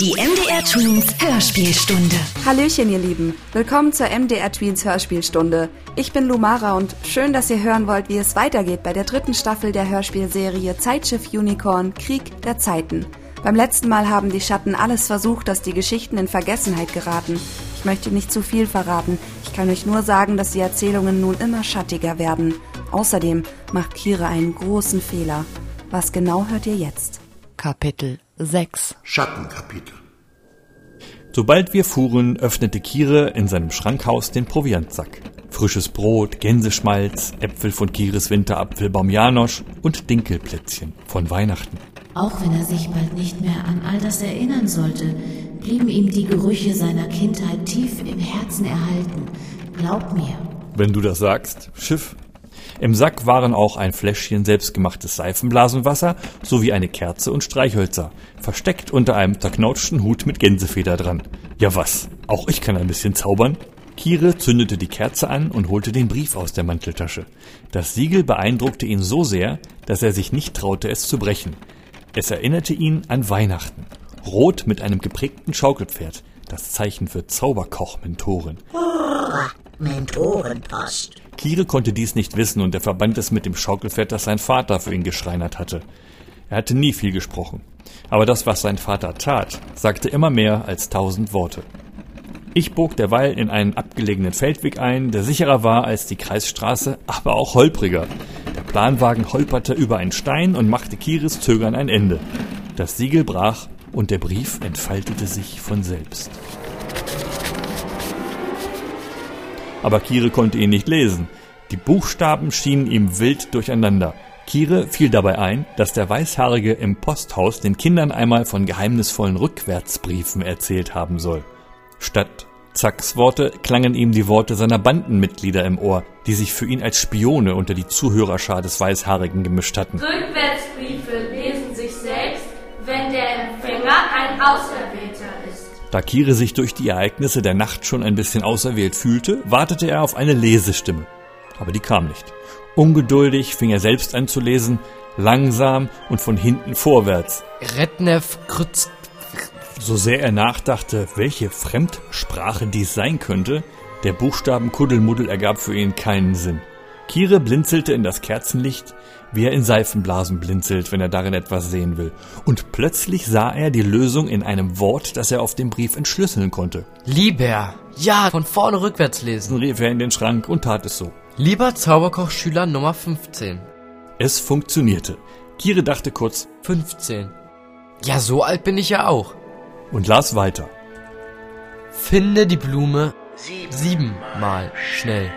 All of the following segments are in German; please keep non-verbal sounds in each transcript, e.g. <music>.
Die MDR Twins Hörspielstunde. Hallöchen, ihr Lieben. Willkommen zur MDR Tweens Hörspielstunde. Ich bin Lumara und schön, dass ihr hören wollt, wie es weitergeht bei der dritten Staffel der Hörspielserie Zeitschiff Unicorn Krieg der Zeiten. Beim letzten Mal haben die Schatten alles versucht, dass die Geschichten in Vergessenheit geraten. Ich möchte nicht zu viel verraten. Ich kann euch nur sagen, dass die Erzählungen nun immer schattiger werden. Außerdem macht Kira einen großen Fehler. Was genau hört ihr jetzt? Kapitel 6 Schattenkapitel. Sobald wir fuhren, öffnete Kire in seinem Schrankhaus den Proviantsack. Frisches Brot, Gänseschmalz, Äpfel von Kires Winterapfelbaum Janosch und Dinkelplätzchen von Weihnachten. Auch wenn er sich bald nicht mehr an all das erinnern sollte, blieben ihm die Gerüche seiner Kindheit tief im Herzen erhalten. Glaub mir. Wenn du das sagst, Schiff. Im Sack waren auch ein Fläschchen selbstgemachtes Seifenblasenwasser sowie eine Kerze und Streichhölzer, versteckt unter einem zerknautschten Hut mit Gänsefeder dran. Ja was, auch ich kann ein bisschen zaubern. Kire zündete die Kerze an und holte den Brief aus der Manteltasche. Das Siegel beeindruckte ihn so sehr, dass er sich nicht traute, es zu brechen. Es erinnerte ihn an Weihnachten. Rot mit einem geprägten Schaukelpferd, das Zeichen für <laughs> Mentorenpost. Kire konnte dies nicht wissen und er verband es mit dem Schaukelpferd, das sein Vater für ihn geschreinert hatte. Er hatte nie viel gesprochen. Aber das, was sein Vater tat, sagte immer mehr als tausend Worte. Ich bog derweil in einen abgelegenen Feldweg ein, der sicherer war als die Kreisstraße, aber auch holpriger. Der Planwagen holperte über einen Stein und machte Kires Zögern ein Ende. Das Siegel brach und der Brief entfaltete sich von selbst. Aber Kire konnte ihn nicht lesen. Die Buchstaben schienen ihm wild durcheinander. Kire fiel dabei ein, dass der Weißhaarige im Posthaus den Kindern einmal von geheimnisvollen Rückwärtsbriefen erzählt haben soll. Statt Zacks Worte klangen ihm die Worte seiner Bandenmitglieder im Ohr, die sich für ihn als Spione unter die Zuhörerschar des Weißhaarigen gemischt hatten. Rückwärtsbriefe lesen sich selbst, wenn der Empfänger ein ist. Da Kire sich durch die Ereignisse der Nacht schon ein bisschen auserwählt fühlte, wartete er auf eine Lesestimme. Aber die kam nicht. Ungeduldig fing er selbst an zu lesen, langsam und von hinten vorwärts. Retnev Krutz So sehr er nachdachte, welche Fremdsprache dies sein könnte, der Buchstaben Kuddelmuddel ergab für ihn keinen Sinn. Kire blinzelte in das Kerzenlicht, wie er in Seifenblasen blinzelt, wenn er darin etwas sehen will. Und plötzlich sah er die Lösung in einem Wort, das er auf dem Brief entschlüsseln konnte. Lieber. Ja, von vorne rückwärts lesen. Rief er in den Schrank und tat es so. Lieber Zauberkochschüler Nummer 15. Es funktionierte. Kire dachte kurz 15. Ja, so alt bin ich ja auch. und las weiter. Finde die Blume siebenmal schnell.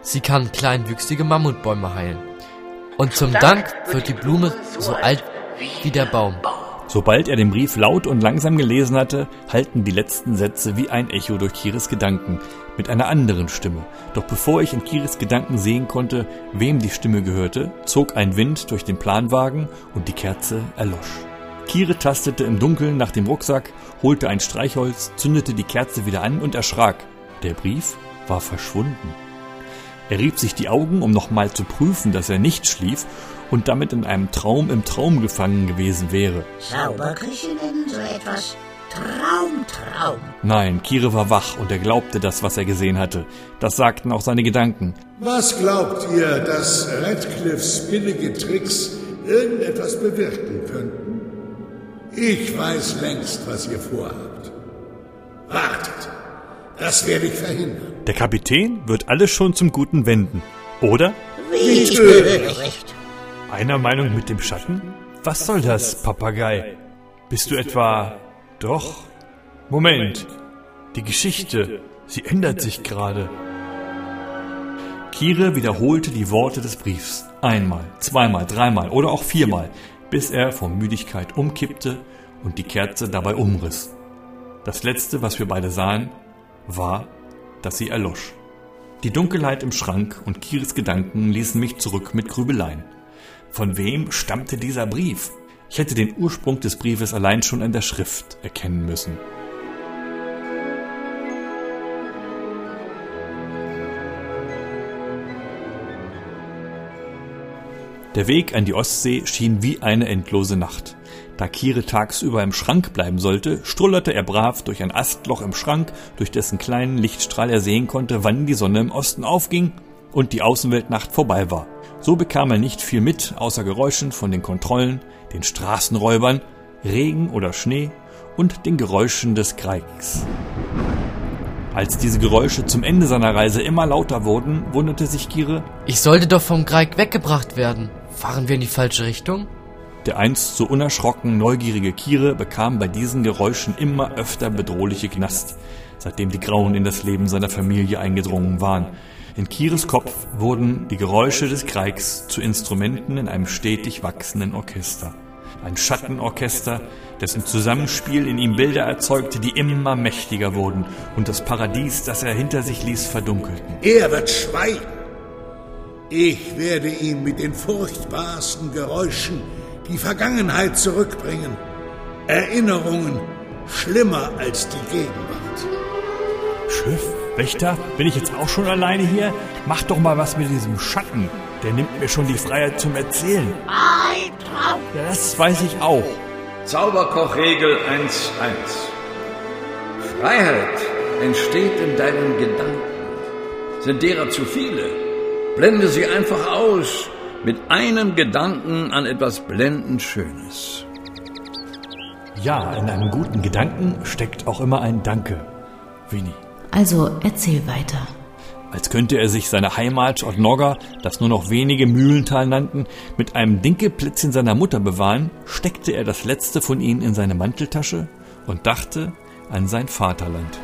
Sie kann kleinwüchsige Mammutbäume heilen. Und zum Dank wird die Blume so alt wie der Baum. Sobald er den Brief laut und langsam gelesen hatte, hallten die letzten Sätze wie ein Echo durch Kiris Gedanken, mit einer anderen Stimme. Doch bevor ich in Kiris Gedanken sehen konnte, wem die Stimme gehörte, zog ein Wind durch den Planwagen und die Kerze erlosch. Kire tastete im Dunkeln nach dem Rucksack, holte ein Streichholz, zündete die Kerze wieder an und erschrak. Der Brief war verschwunden. Er rieb sich die Augen, um nochmal zu prüfen, dass er nicht schlief und damit in einem Traum im Traum gefangen gewesen wäre. Zauberküche nennen so etwas Traumtraum. Nein, Kire war wach und er glaubte das, was er gesehen hatte. Das sagten auch seine Gedanken. Was glaubt ihr, dass Radcliffes billige Tricks irgendetwas bewirken könnten? Ich weiß längst, was ihr vorhabt. Wartet, das werde ich verhindern. Der Kapitän wird alles schon zum Guten wenden. Oder? Wie töricht. Einer Meinung mit dem Schatten? Was soll das, Papagei? Bist du etwa... Doch. Moment. Die Geschichte. Sie ändert sich gerade. Kire wiederholte die Worte des Briefs. Einmal, zweimal, dreimal oder auch viermal, bis er vor Müdigkeit umkippte und die Kerze dabei umriss. Das letzte, was wir beide sahen, war, dass sie erlosch. Die Dunkelheit im Schrank und Kires Gedanken ließen mich zurück mit Grübeleien. Von wem stammte dieser Brief? Ich hätte den Ursprung des Briefes allein schon an der Schrift erkennen müssen. Der Weg an die Ostsee schien wie eine endlose Nacht. Da Kire tagsüber im Schrank bleiben sollte, strullerte er brav durch ein Astloch im Schrank, durch dessen kleinen Lichtstrahl er sehen konnte, wann die Sonne im Osten aufging und die Außenweltnacht vorbei war. So bekam er nicht viel mit, außer Geräuschen von den Kontrollen, den Straßenräubern, Regen oder Schnee und den Geräuschen des Kreigs. Als diese Geräusche zum Ende seiner Reise immer lauter wurden, wunderte sich Kire, Ich sollte doch vom Greig weggebracht werden. Fahren wir in die falsche Richtung? Der einst so unerschrocken neugierige Kire bekam bei diesen Geräuschen immer öfter bedrohliche Knast, seitdem die Grauen in das Leben seiner Familie eingedrungen waren. In Kires Kopf wurden die Geräusche des Kreigs zu Instrumenten in einem stetig wachsenden Orchester. Ein Schattenorchester, dessen Zusammenspiel in ihm Bilder erzeugte, die immer mächtiger wurden und das Paradies, das er hinter sich ließ, verdunkelten. Er wird schweigen. Ich werde ihn mit den furchtbarsten Geräuschen die Vergangenheit zurückbringen. Erinnerungen schlimmer als die Gegenwart. Schiff, Wächter, bin ich jetzt auch schon alleine hier? Mach doch mal was mit diesem Schatten. Der nimmt mir schon die Freiheit zum Erzählen. Ja, das weiß ich auch. Zauberkochregel 1.1. Freiheit entsteht in deinen Gedanken. Sind derer zu viele? Blende sie einfach aus mit einem Gedanken an etwas blendend Schönes. Ja, in einem guten Gedanken steckt auch immer ein Danke. Winnie. Also erzähl weiter. Als könnte er sich seine Heimat Nogga, das nur noch wenige Mühlental nannten, mit einem Dinkelplätzchen seiner Mutter bewahren, steckte er das letzte von ihnen in seine Manteltasche und dachte an sein Vaterland.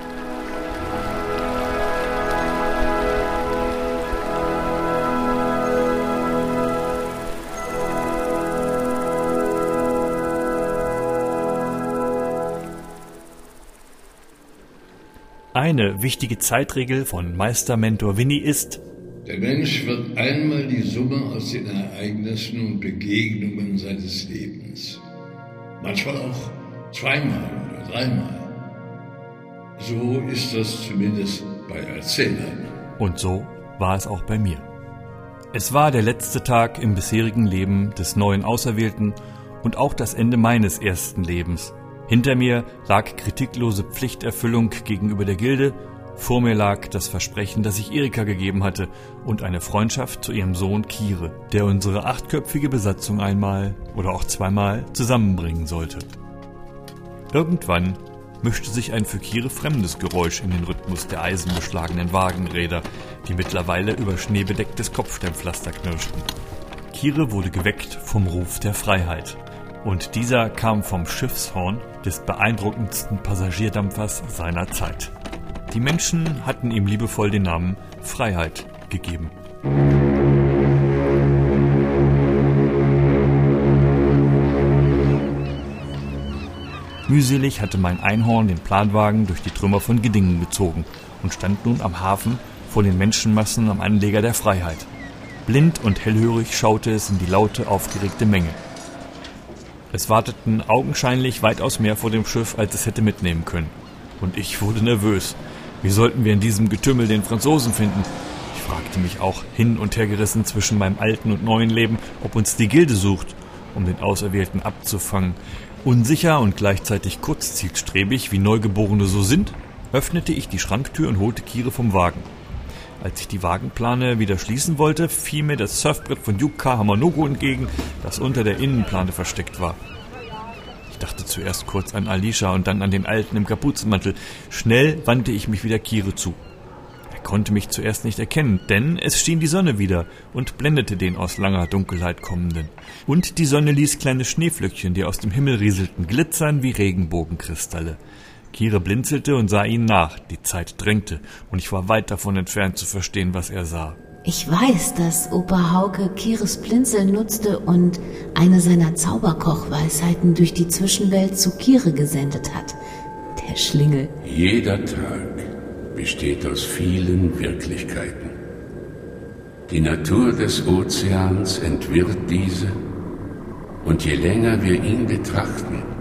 Eine wichtige Zeitregel von Meistermentor Winnie ist, der Mensch wird einmal die Summe aus den Ereignissen und Begegnungen seines Lebens. Manchmal auch zweimal oder dreimal. So ist das zumindest bei Erzählern. Und so war es auch bei mir. Es war der letzte Tag im bisherigen Leben des neuen Auserwählten und auch das Ende meines ersten Lebens. Hinter mir lag kritiklose Pflichterfüllung gegenüber der Gilde, vor mir lag das Versprechen, das ich Erika gegeben hatte, und eine Freundschaft zu ihrem Sohn Kire, der unsere achtköpfige Besatzung einmal oder auch zweimal zusammenbringen sollte. Irgendwann mischte sich ein für Kire fremdes Geräusch in den Rhythmus der eisenbeschlagenen Wagenräder, die mittlerweile über schneebedecktes Kopfsteinpflaster knirschten. Kire wurde geweckt vom Ruf der Freiheit. Und dieser kam vom Schiffshorn des beeindruckendsten Passagierdampfers seiner Zeit. Die Menschen hatten ihm liebevoll den Namen Freiheit gegeben. Mühselig hatte mein Einhorn den Planwagen durch die Trümmer von Giddingen gezogen und stand nun am Hafen vor den Menschenmassen am Anleger der Freiheit. Blind und hellhörig schaute es in die laute, aufgeregte Menge. Es warteten augenscheinlich weitaus mehr vor dem Schiff, als es hätte mitnehmen können. Und ich wurde nervös. Wie sollten wir in diesem Getümmel den Franzosen finden? Ich fragte mich auch hin und her gerissen zwischen meinem alten und neuen Leben, ob uns die Gilde sucht, um den Auserwählten abzufangen. Unsicher und gleichzeitig kurzzielstrebig, wie Neugeborene so sind, öffnete ich die Schranktür und holte Kire vom Wagen. Als ich die Wagenplane wieder schließen wollte, fiel mir das Surfbrett von Yuka Hamanogo entgegen, das unter der Innenplane versteckt war. Ich dachte zuerst kurz an Alicia und dann an den Alten im Kapuzenmantel. Schnell wandte ich mich wieder Kire zu. Er konnte mich zuerst nicht erkennen, denn es schien die Sonne wieder und blendete den aus langer Dunkelheit kommenden. Und die Sonne ließ kleine Schneeflöckchen, die aus dem Himmel rieselten, glitzern wie Regenbogenkristalle. Kire blinzelte und sah ihnen nach. Die Zeit drängte, und ich war weit davon entfernt zu verstehen, was er sah. Ich weiß, dass Opa Hauke Kires Blinzeln nutzte und eine seiner Zauberkochweisheiten durch die Zwischenwelt zu Kire gesendet hat. Der Schlingel. Jeder Tag besteht aus vielen Wirklichkeiten. Die Natur des Ozeans entwirrt diese, und je länger wir ihn betrachten,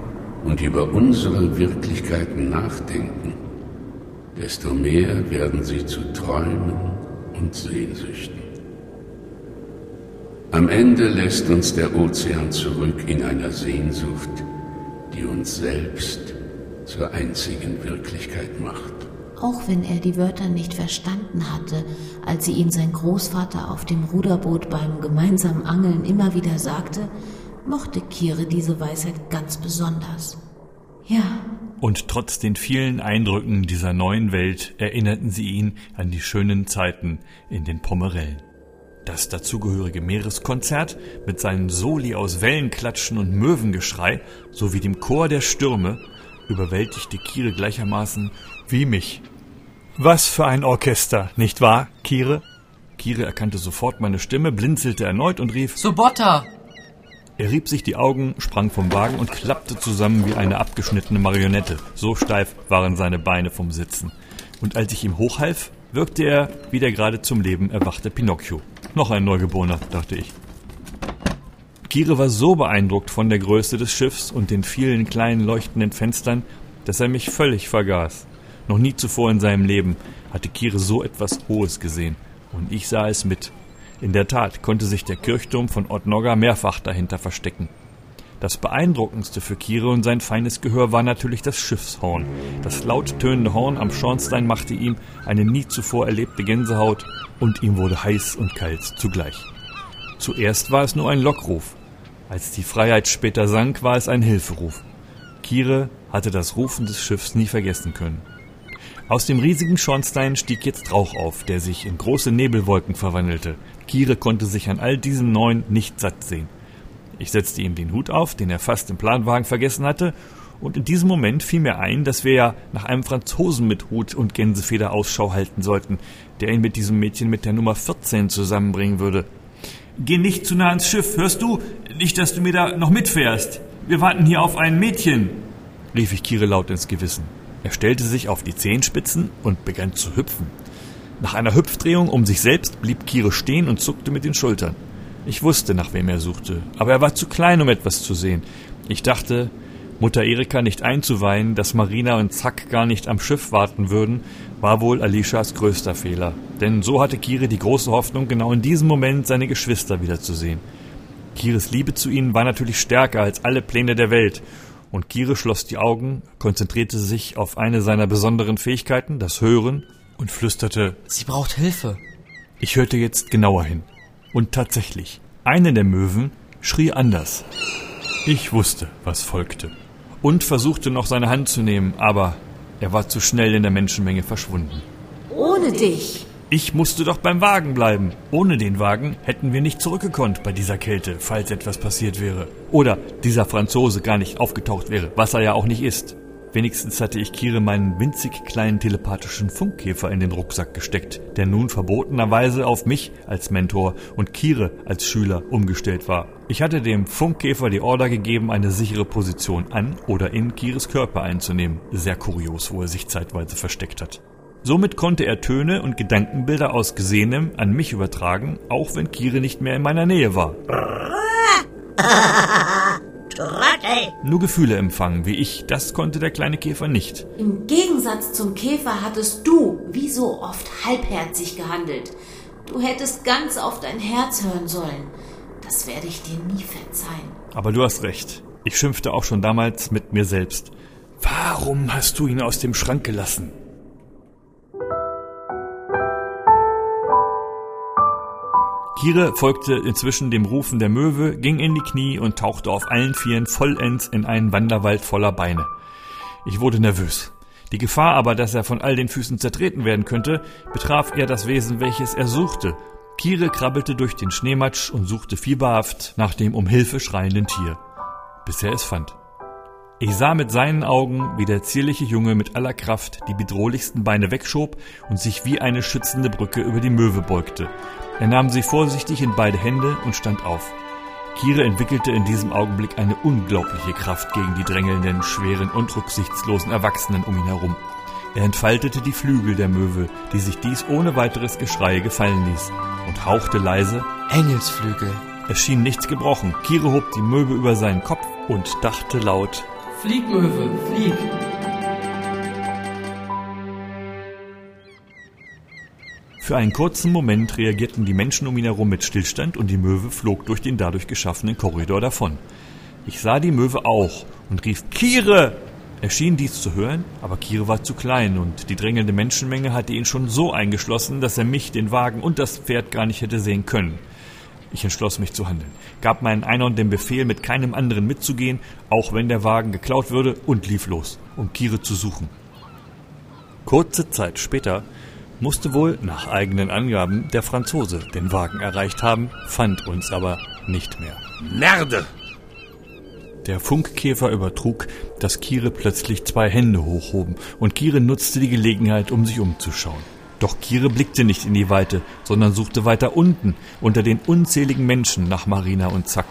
und über unsere Wirklichkeiten nachdenken, desto mehr werden sie zu Träumen und Sehnsüchten. Am Ende lässt uns der Ozean zurück in einer Sehnsucht, die uns selbst zur einzigen Wirklichkeit macht. Auch wenn er die Wörter nicht verstanden hatte, als sie ihm sein Großvater auf dem Ruderboot beim gemeinsamen Angeln immer wieder sagte, mochte Kire diese Weisheit ganz besonders. Ja. Und trotz den vielen Eindrücken dieser neuen Welt erinnerten sie ihn an die schönen Zeiten in den Pomerellen. Das dazugehörige Meereskonzert mit seinen Soli aus Wellenklatschen und Möwengeschrei sowie dem Chor der Stürme überwältigte Kire gleichermaßen wie mich. Was für ein Orchester, nicht wahr, Kire? Kire erkannte sofort meine Stimme, blinzelte erneut und rief Sobotta! Er rieb sich die Augen, sprang vom Wagen und klappte zusammen wie eine abgeschnittene Marionette. So steif waren seine Beine vom Sitzen. Und als ich ihm hochhalf, wirkte er wie der gerade zum Leben erwachte Pinocchio. Noch ein Neugeborener, dachte ich. Kire war so beeindruckt von der Größe des Schiffs und den vielen kleinen leuchtenden Fenstern, dass er mich völlig vergaß. Noch nie zuvor in seinem Leben hatte Kire so etwas Hohes gesehen. Und ich sah es mit. In der Tat konnte sich der Kirchturm von Ottnogga mehrfach dahinter verstecken. Das beeindruckendste für Kire und sein feines Gehör war natürlich das Schiffshorn. Das laut tönende Horn am Schornstein machte ihm eine nie zuvor erlebte Gänsehaut und ihm wurde heiß und kalt zugleich. Zuerst war es nur ein Lockruf. Als die Freiheit später sank, war es ein Hilferuf. Kire hatte das Rufen des Schiffs nie vergessen können. Aus dem riesigen Schornstein stieg jetzt Rauch auf, der sich in große Nebelwolken verwandelte. Kire konnte sich an all diesen neun nicht satt sehen. Ich setzte ihm den Hut auf, den er fast im Planwagen vergessen hatte, und in diesem Moment fiel mir ein, dass wir ja nach einem Franzosen mit Hut und Gänsefeder Ausschau halten sollten, der ihn mit diesem Mädchen mit der Nummer 14 zusammenbringen würde. Geh nicht zu nah ans Schiff, hörst du? Nicht, dass du mir da noch mitfährst. Wir warten hier auf ein Mädchen, rief ich Kire laut ins Gewissen. Er stellte sich auf die Zehenspitzen und begann zu hüpfen. Nach einer Hüpfdrehung um sich selbst blieb Kire stehen und zuckte mit den Schultern. Ich wusste, nach wem er suchte, aber er war zu klein, um etwas zu sehen. Ich dachte, Mutter Erika nicht einzuweihen, dass Marina und Zack gar nicht am Schiff warten würden, war wohl Alishas größter Fehler. Denn so hatte Kire die große Hoffnung, genau in diesem Moment seine Geschwister wiederzusehen. Kires Liebe zu ihnen war natürlich stärker als alle Pläne der Welt, und Kire schloss die Augen, konzentrierte sich auf eine seiner besonderen Fähigkeiten, das Hören, und flüsterte Sie braucht Hilfe. Ich hörte jetzt genauer hin. Und tatsächlich, eine der Möwen schrie anders. Ich wusste, was folgte. Und versuchte noch seine Hand zu nehmen, aber er war zu schnell in der Menschenmenge verschwunden. Ohne dich. Ich musste doch beim Wagen bleiben. Ohne den Wagen hätten wir nicht zurückgekonnt bei dieser Kälte, falls etwas passiert wäre. Oder dieser Franzose gar nicht aufgetaucht wäre, was er ja auch nicht ist. Wenigstens hatte ich Kire meinen winzig kleinen telepathischen Funkkäfer in den Rucksack gesteckt, der nun verbotenerweise auf mich als Mentor und Kire als Schüler umgestellt war. Ich hatte dem Funkkäfer die Order gegeben, eine sichere Position an oder in Kires Körper einzunehmen. Sehr kurios, wo er sich zeitweise versteckt hat. Somit konnte er Töne und Gedankenbilder aus Gesehenem an mich übertragen, auch wenn Kire nicht mehr in meiner Nähe war. Nur Gefühle empfangen, wie ich, das konnte der kleine Käfer nicht. Im Gegensatz zum Käfer hattest du, wie so oft, halbherzig gehandelt. Du hättest ganz auf dein Herz hören sollen. Das werde ich dir nie verzeihen. Aber du hast recht. Ich schimpfte auch schon damals mit mir selbst. Warum hast du ihn aus dem Schrank gelassen? Kire folgte inzwischen dem Rufen der Möwe, ging in die Knie und tauchte auf allen Vieren vollends in einen Wanderwald voller Beine. Ich wurde nervös. Die Gefahr aber, dass er von all den Füßen zertreten werden könnte, betraf eher das Wesen, welches er suchte. Kire krabbelte durch den Schneematsch und suchte fieberhaft nach dem um Hilfe schreienden Tier, bis er es fand. Ich sah mit seinen Augen, wie der zierliche Junge mit aller Kraft die bedrohlichsten Beine wegschob und sich wie eine schützende Brücke über die Möwe beugte. Er nahm sie vorsichtig in beide Hände und stand auf. Kire entwickelte in diesem Augenblick eine unglaubliche Kraft gegen die drängelnden, schweren und rücksichtslosen Erwachsenen um ihn herum. Er entfaltete die Flügel der Möwe, die sich dies ohne weiteres Geschrei gefallen ließ, und hauchte leise Engelsflügel. Es schien nichts gebrochen. Kire hob die Möwe über seinen Kopf und dachte laut Flieg, Möwe, flieg! Für einen kurzen Moment reagierten die Menschen um ihn herum mit Stillstand und die Möwe flog durch den dadurch geschaffenen Korridor davon. Ich sah die Möwe auch und rief Kire! Er schien dies zu hören, aber Kire war zu klein und die drängelnde Menschenmenge hatte ihn schon so eingeschlossen, dass er mich, den Wagen und das Pferd gar nicht hätte sehen können. Ich entschloss mich zu handeln, gab meinen Einhorn den Befehl, mit keinem anderen mitzugehen, auch wenn der Wagen geklaut würde, und lief los, um Kire zu suchen. Kurze Zeit später musste wohl, nach eigenen Angaben, der Franzose den Wagen erreicht haben, fand uns aber nicht mehr. Merde! Der Funkkäfer übertrug, dass Kire plötzlich zwei Hände hochhoben, und Kire nutzte die Gelegenheit, um sich umzuschauen. Doch Kire blickte nicht in die Weite, sondern suchte weiter unten, unter den unzähligen Menschen, nach Marina und Zack.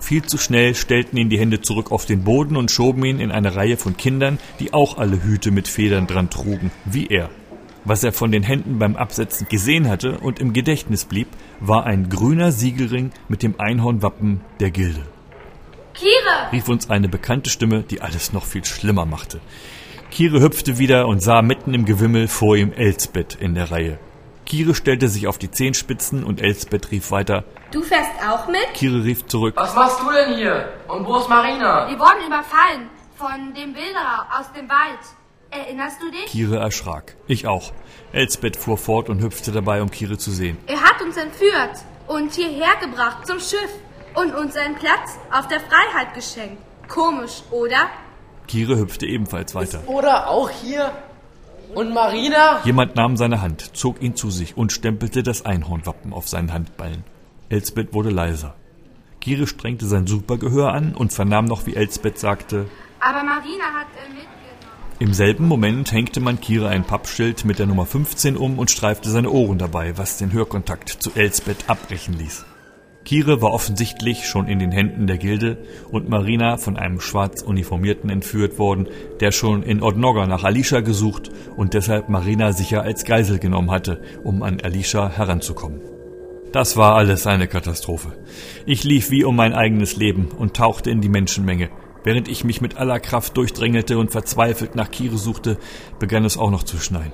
Viel zu schnell stellten ihn die Hände zurück auf den Boden und schoben ihn in eine Reihe von Kindern, die auch alle Hüte mit Federn dran trugen, wie er. Was er von den Händen beim Absetzen gesehen hatte und im Gedächtnis blieb, war ein grüner Siegelring mit dem Einhornwappen der Gilde. Kire! rief uns eine bekannte Stimme, die alles noch viel schlimmer machte. Kire hüpfte wieder und sah mitten im Gewimmel vor ihm Elsbeth in der Reihe. Kire stellte sich auf die Zehenspitzen und Elsbeth rief weiter. Du fährst auch mit? Kire rief zurück. Was machst du denn hier? Und wo ist Marina? Wir wurden überfallen von dem Bilderer aus dem Wald. Erinnerst du dich? Kire erschrak. Ich auch. Elsbeth fuhr fort und hüpfte dabei, um Kire zu sehen. Er hat uns entführt und hierher gebracht zum Schiff und uns einen Platz auf der Freiheit geschenkt. Komisch, oder? Kire hüpfte ebenfalls weiter. Oder auch hier? Und Marina? Jemand nahm seine Hand, zog ihn zu sich und stempelte das Einhornwappen auf seinen Handballen. Elsbeth wurde leiser. Kire strengte sein Supergehör an und vernahm noch, wie Elsbeth sagte, Aber Marina hat äh, mitgenommen. Im selben Moment hängte man Kire ein Pappschild mit der Nummer 15 um und streifte seine Ohren dabei, was den Hörkontakt zu Elsbeth abbrechen ließ. Kire war offensichtlich schon in den Händen der Gilde und Marina von einem schwarz Uniformierten entführt worden, der schon in Odnogga nach Alicia gesucht und deshalb Marina sicher als Geisel genommen hatte, um an Alicia heranzukommen. Das war alles eine Katastrophe. Ich lief wie um mein eigenes Leben und tauchte in die Menschenmenge. Während ich mich mit aller Kraft durchdrängelte und verzweifelt nach Kire suchte, begann es auch noch zu schneien.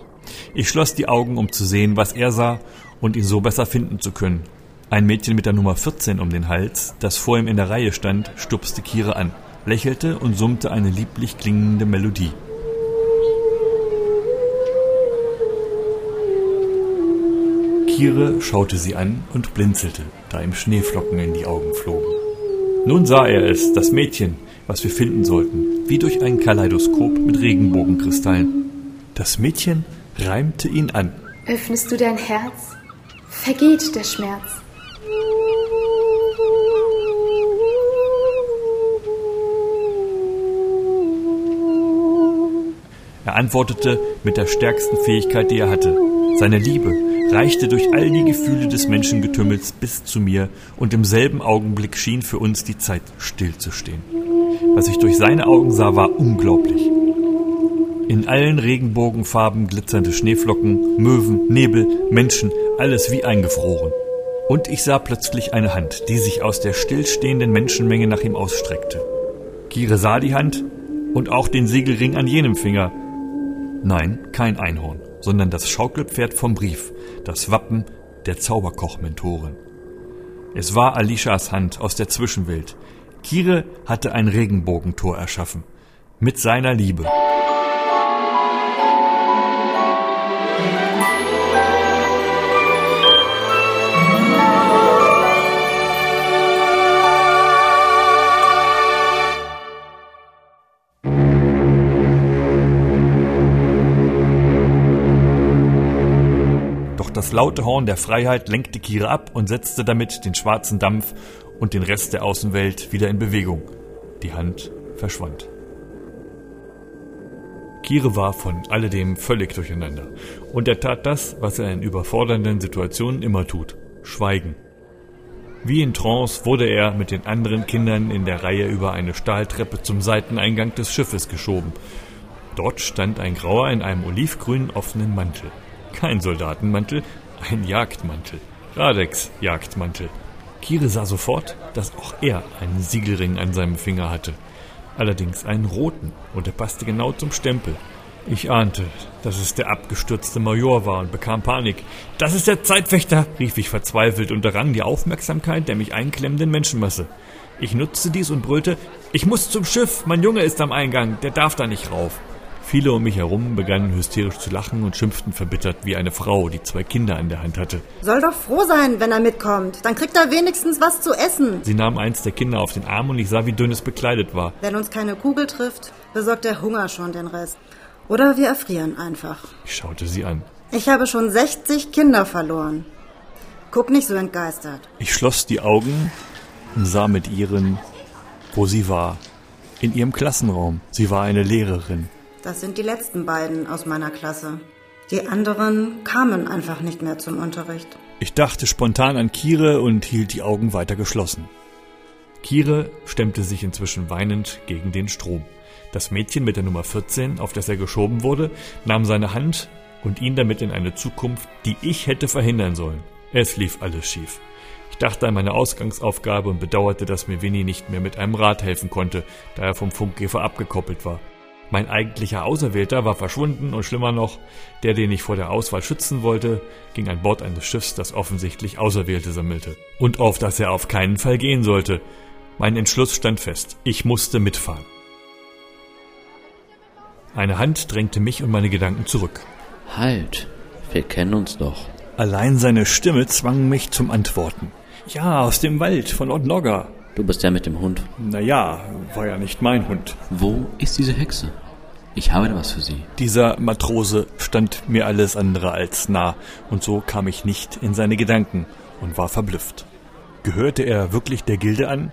Ich schloss die Augen, um zu sehen, was er sah und ihn so besser finden zu können. Ein Mädchen mit der Nummer 14 um den Hals, das vor ihm in der Reihe stand, stupste Kire an, lächelte und summte eine lieblich klingende Melodie. Kire schaute sie an und blinzelte, da ihm Schneeflocken in die Augen flogen. Nun sah er es, das Mädchen, was wir finden sollten, wie durch ein Kaleidoskop mit Regenbogenkristallen. Das Mädchen reimte ihn an. Öffnest du dein Herz, vergeht der Schmerz. Er antwortete mit der stärksten Fähigkeit, die er hatte. Seine Liebe reichte durch all die Gefühle des Menschengetümmels bis zu mir und im selben Augenblick schien für uns die Zeit stillzustehen. Was ich durch seine Augen sah, war unglaublich. In allen Regenbogenfarben glitzernde Schneeflocken, Möwen, Nebel, Menschen, alles wie eingefroren. Und ich sah plötzlich eine Hand, die sich aus der stillstehenden Menschenmenge nach ihm ausstreckte. Kire sah die Hand und auch den Siegelring an jenem Finger. Nein, kein Einhorn, sondern das Schaukelpferd vom Brief, das Wappen der Zauberkoch-Mentorin. Es war Alishas Hand aus der Zwischenwelt. Kire hatte ein Regenbogentor erschaffen. Mit seiner Liebe. Laute Horn der Freiheit lenkte Kire ab und setzte damit den schwarzen Dampf und den Rest der Außenwelt wieder in Bewegung. Die Hand verschwand. Kire war von alledem völlig durcheinander. Und er tat das, was er in überfordernden Situationen immer tut. Schweigen. Wie in Trance wurde er mit den anderen Kindern in der Reihe über eine Stahltreppe zum Seiteneingang des Schiffes geschoben. Dort stand ein Grauer in einem olivgrünen offenen Mantel. Kein Soldatenmantel, ein Jagdmantel. Radex Jagdmantel. Kire sah sofort, dass auch er einen Siegelring an seinem Finger hatte. Allerdings einen roten, und er passte genau zum Stempel. Ich ahnte, dass es der abgestürzte Major war und bekam Panik. Das ist der Zeitwächter, rief ich verzweifelt und errang die Aufmerksamkeit der mich einklemmenden Menschenmasse. Ich nutzte dies und brüllte, ich muss zum Schiff, mein Junge ist am Eingang, der darf da nicht rauf. Viele um mich herum begannen hysterisch zu lachen und schimpften verbittert wie eine Frau, die zwei Kinder an der Hand hatte. Soll doch froh sein, wenn er mitkommt. Dann kriegt er wenigstens was zu essen. Sie nahm eins der Kinder auf den Arm und ich sah, wie dünn es bekleidet war. Wenn uns keine Kugel trifft, besorgt der Hunger schon den Rest. Oder wir erfrieren einfach. Ich schaute sie an. Ich habe schon 60 Kinder verloren. Guck nicht so entgeistert. Ich schloss die Augen und sah mit ihren, wo sie war. In ihrem Klassenraum. Sie war eine Lehrerin. Das sind die letzten beiden aus meiner Klasse. Die anderen kamen einfach nicht mehr zum Unterricht. Ich dachte spontan an Kire und hielt die Augen weiter geschlossen. Kire stemmte sich inzwischen weinend gegen den Strom. Das Mädchen mit der Nummer 14, auf das er geschoben wurde, nahm seine Hand und ihn damit in eine Zukunft, die ich hätte verhindern sollen. Es lief alles schief. Ich dachte an meine Ausgangsaufgabe und bedauerte, dass mir Winnie nicht mehr mit einem Rad helfen konnte, da er vom Funkkäfer abgekoppelt war. Mein eigentlicher Auserwählter war verschwunden und schlimmer noch, der, den ich vor der Auswahl schützen wollte, ging an Bord eines Schiffs, das offensichtlich Auserwählte sammelte. Und auf das er auf keinen Fall gehen sollte. Mein Entschluss stand fest. Ich musste mitfahren. Eine Hand drängte mich und meine Gedanken zurück. Halt, wir kennen uns doch. Allein seine Stimme zwang mich zum Antworten. Ja, aus dem Wald von Odnogga. Du bist der mit dem Hund. Naja, war ja nicht mein Hund. Wo ist diese Hexe? Ich habe da was für sie. Dieser Matrose stand mir alles andere als nah, und so kam ich nicht in seine Gedanken und war verblüfft. Gehörte er wirklich der Gilde an?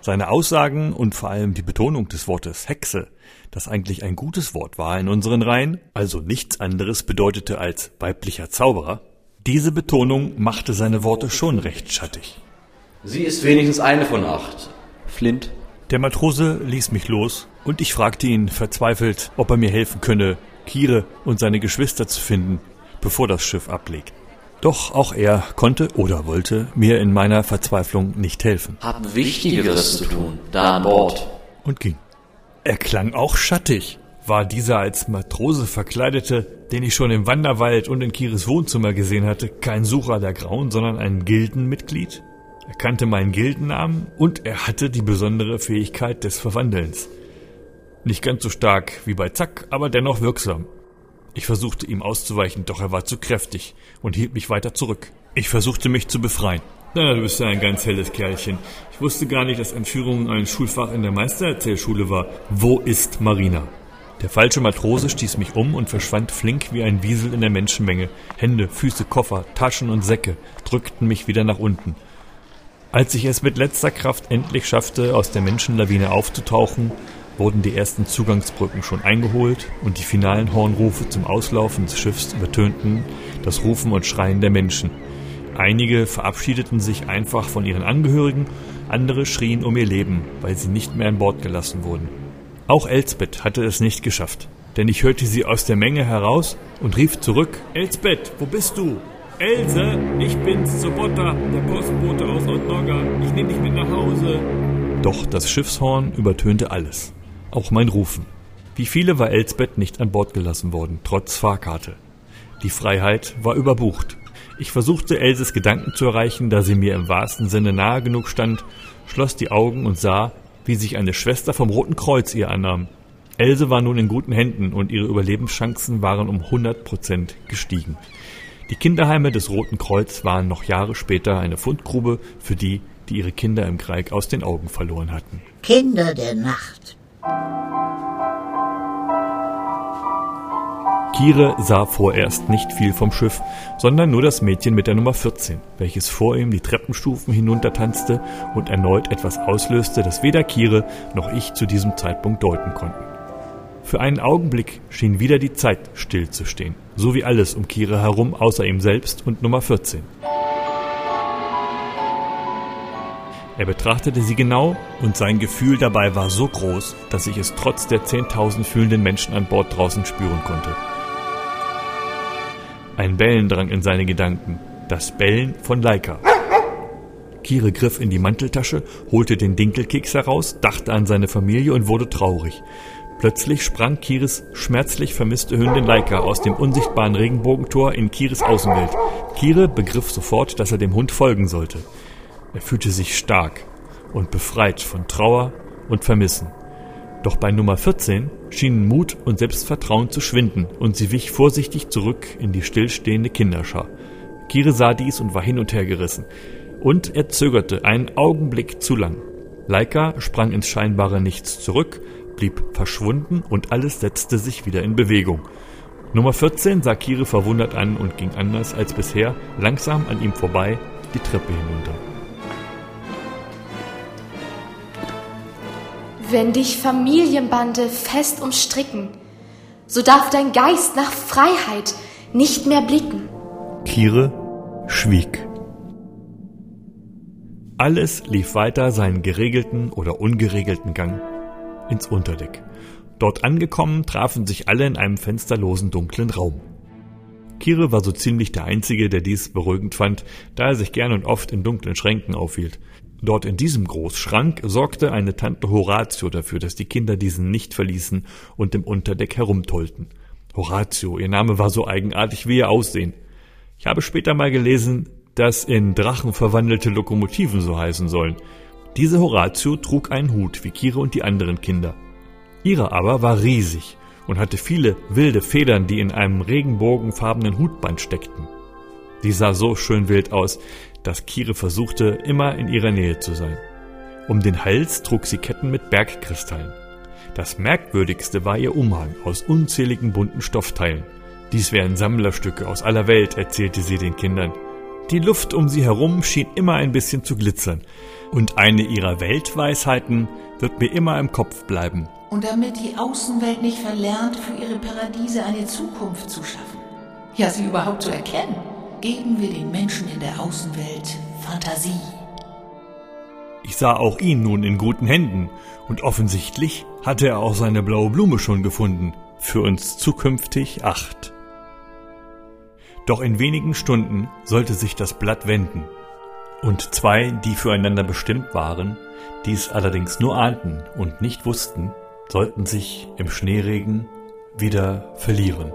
Seine Aussagen und vor allem die Betonung des Wortes Hexe, das eigentlich ein gutes Wort war in unseren Reihen, also nichts anderes bedeutete als weiblicher Zauberer, diese Betonung machte seine Worte schon recht schattig. Sie ist wenigstens eine von acht. Flint. Der Matrose ließ mich los und ich fragte ihn verzweifelt, ob er mir helfen könne, Kire und seine Geschwister zu finden, bevor das Schiff ablegt. Doch auch er konnte oder wollte mir in meiner Verzweiflung nicht helfen. Hab Wichtigeres zu tun, da an Bord. Und ging. Er klang auch schattig. War dieser als Matrose verkleidete, den ich schon im Wanderwald und in Kires Wohnzimmer gesehen hatte, kein Sucher der Grauen, sondern ein Gildenmitglied? Er kannte meinen Gildennamen und er hatte die besondere Fähigkeit des Verwandelns. Nicht ganz so stark wie bei Zack, aber dennoch wirksam. Ich versuchte ihm auszuweichen, doch er war zu kräftig und hielt mich weiter zurück. Ich versuchte mich zu befreien. Na, du bist ja ein ganz helles Kerlchen. Ich wusste gar nicht, dass Entführung ein Schulfach in der Meistererzählschule war. Wo ist Marina? Der falsche Matrose stieß mich um und verschwand flink wie ein Wiesel in der Menschenmenge. Hände, Füße, Koffer, Taschen und Säcke drückten mich wieder nach unten. Als ich es mit letzter Kraft endlich schaffte, aus der Menschenlawine aufzutauchen, wurden die ersten Zugangsbrücken schon eingeholt und die finalen Hornrufe zum Auslaufen des Schiffs übertönten das Rufen und Schreien der Menschen. Einige verabschiedeten sich einfach von ihren Angehörigen, andere schrien um ihr Leben, weil sie nicht mehr an Bord gelassen wurden. Auch Elsbeth hatte es nicht geschafft, denn ich hörte sie aus der Menge heraus und rief zurück: Elsbeth, wo bist du? Else, ich bin's, Sobotta, der Postbote aus Nordnorga. Ich nehme dich mit nach Hause. Doch das Schiffshorn übertönte alles. Auch mein Rufen. Wie viele war Elsbeth nicht an Bord gelassen worden, trotz Fahrkarte. Die Freiheit war überbucht. Ich versuchte Elses Gedanken zu erreichen, da sie mir im wahrsten Sinne nahe genug stand, schloss die Augen und sah, wie sich eine Schwester vom Roten Kreuz ihr annahm. Else war nun in guten Händen und ihre Überlebenschancen waren um 100 Prozent gestiegen. Die Kinderheime des Roten Kreuz waren noch Jahre später eine Fundgrube für die, die ihre Kinder im Krieg aus den Augen verloren hatten. Kinder der Nacht. Kire sah vorerst nicht viel vom Schiff, sondern nur das Mädchen mit der Nummer 14, welches vor ihm die Treppenstufen hinuntertanzte und erneut etwas auslöste, das weder Kire noch ich zu diesem Zeitpunkt deuten konnten. Für einen Augenblick schien wieder die Zeit stillzustehen, so wie alles um Kira herum außer ihm selbst und Nummer 14. Er betrachtete sie genau und sein Gefühl dabei war so groß, dass ich es trotz der 10.000 fühlenden Menschen an Bord draußen spüren konnte. Ein Bellen drang in seine Gedanken, das Bellen von Laika. Kire griff in die Manteltasche, holte den Dinkelkeks heraus, dachte an seine Familie und wurde traurig. Plötzlich sprang Kiris schmerzlich vermisste Hündin Laika aus dem unsichtbaren Regenbogentor in Kiris Außenwelt. Kire begriff sofort, dass er dem Hund folgen sollte. Er fühlte sich stark und befreit von Trauer und Vermissen. Doch bei Nummer 14 schienen Mut und Selbstvertrauen zu schwinden und sie wich vorsichtig zurück in die stillstehende Kinderschar. Kire sah dies und war hin und her gerissen. Und er zögerte einen Augenblick zu lang. Laika sprang ins scheinbare Nichts zurück, blieb verschwunden und alles setzte sich wieder in Bewegung. Nummer 14 sah Kire verwundert an und ging anders als bisher langsam an ihm vorbei die Treppe hinunter. Wenn dich Familienbande fest umstricken, so darf dein Geist nach Freiheit nicht mehr blicken. Kire schwieg. Alles lief weiter seinen geregelten oder ungeregelten Gang ins Unterdeck. Dort angekommen, trafen sich alle in einem fensterlosen dunklen Raum. Kire war so ziemlich der Einzige, der dies beruhigend fand, da er sich gern und oft in dunklen Schränken aufhielt. Dort in diesem Großschrank sorgte eine Tante Horatio dafür, dass die Kinder diesen nicht verließen und im Unterdeck herumtollten. Horatio, ihr Name war so eigenartig wie ihr Aussehen. Ich habe später mal gelesen, dass in Drachen verwandelte Lokomotiven so heißen sollen. Diese Horatio trug einen Hut wie Kire und die anderen Kinder. Ihre aber war riesig und hatte viele wilde Federn, die in einem regenbogenfarbenen Hutband steckten. Sie sah so schön wild aus, dass Kire versuchte, immer in ihrer Nähe zu sein. Um den Hals trug sie Ketten mit Bergkristallen. Das merkwürdigste war ihr Umhang aus unzähligen bunten Stoffteilen. Dies wären Sammlerstücke aus aller Welt, erzählte sie den Kindern. Die Luft um sie herum schien immer ein bisschen zu glitzern. Und eine ihrer Weltweisheiten wird mir immer im Kopf bleiben. Und damit die Außenwelt nicht verlernt, für ihre Paradiese eine Zukunft zu schaffen, ja sie überhaupt zu erkennen, geben wir den Menschen in der Außenwelt Fantasie. Ich sah auch ihn nun in guten Händen, und offensichtlich hatte er auch seine blaue Blume schon gefunden, für uns zukünftig acht. Doch in wenigen Stunden sollte sich das Blatt wenden, und zwei, die füreinander bestimmt waren, dies allerdings nur ahnten und nicht wussten, sollten sich im Schneeregen wieder verlieren.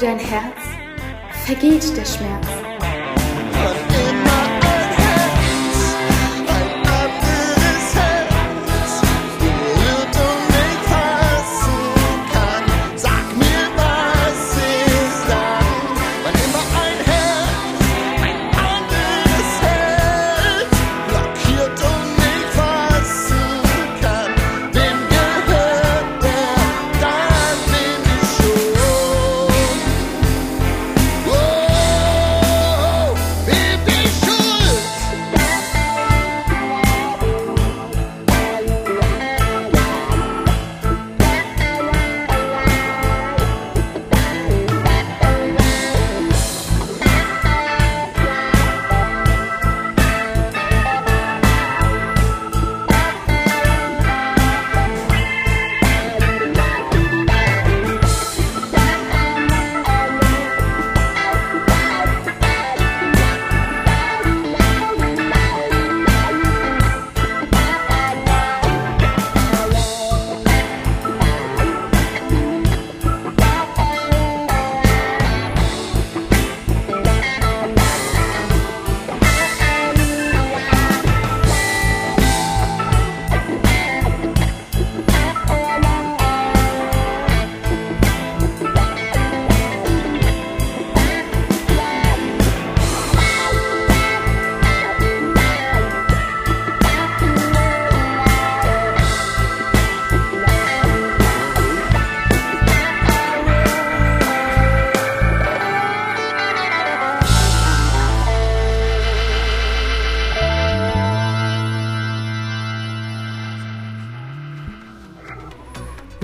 Dein Herz, vergeht der Schmerz.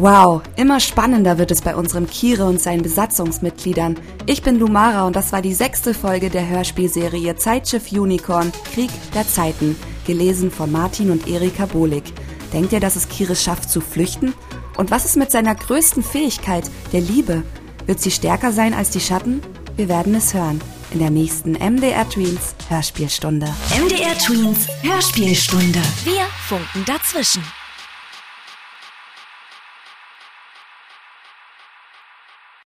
Wow, immer spannender wird es bei unserem Kire und seinen Besatzungsmitgliedern. Ich bin Lumara und das war die sechste Folge der Hörspielserie Zeitschiff Unicorn Krieg der Zeiten, gelesen von Martin und Erika Bolik. Denkt ihr, dass es Kire schafft zu flüchten? Und was ist mit seiner größten Fähigkeit, der Liebe? Wird sie stärker sein als die Schatten? Wir werden es hören in der nächsten MDR Tweens Hörspielstunde. MDR Tweens Hörspielstunde. Wir funken dazwischen.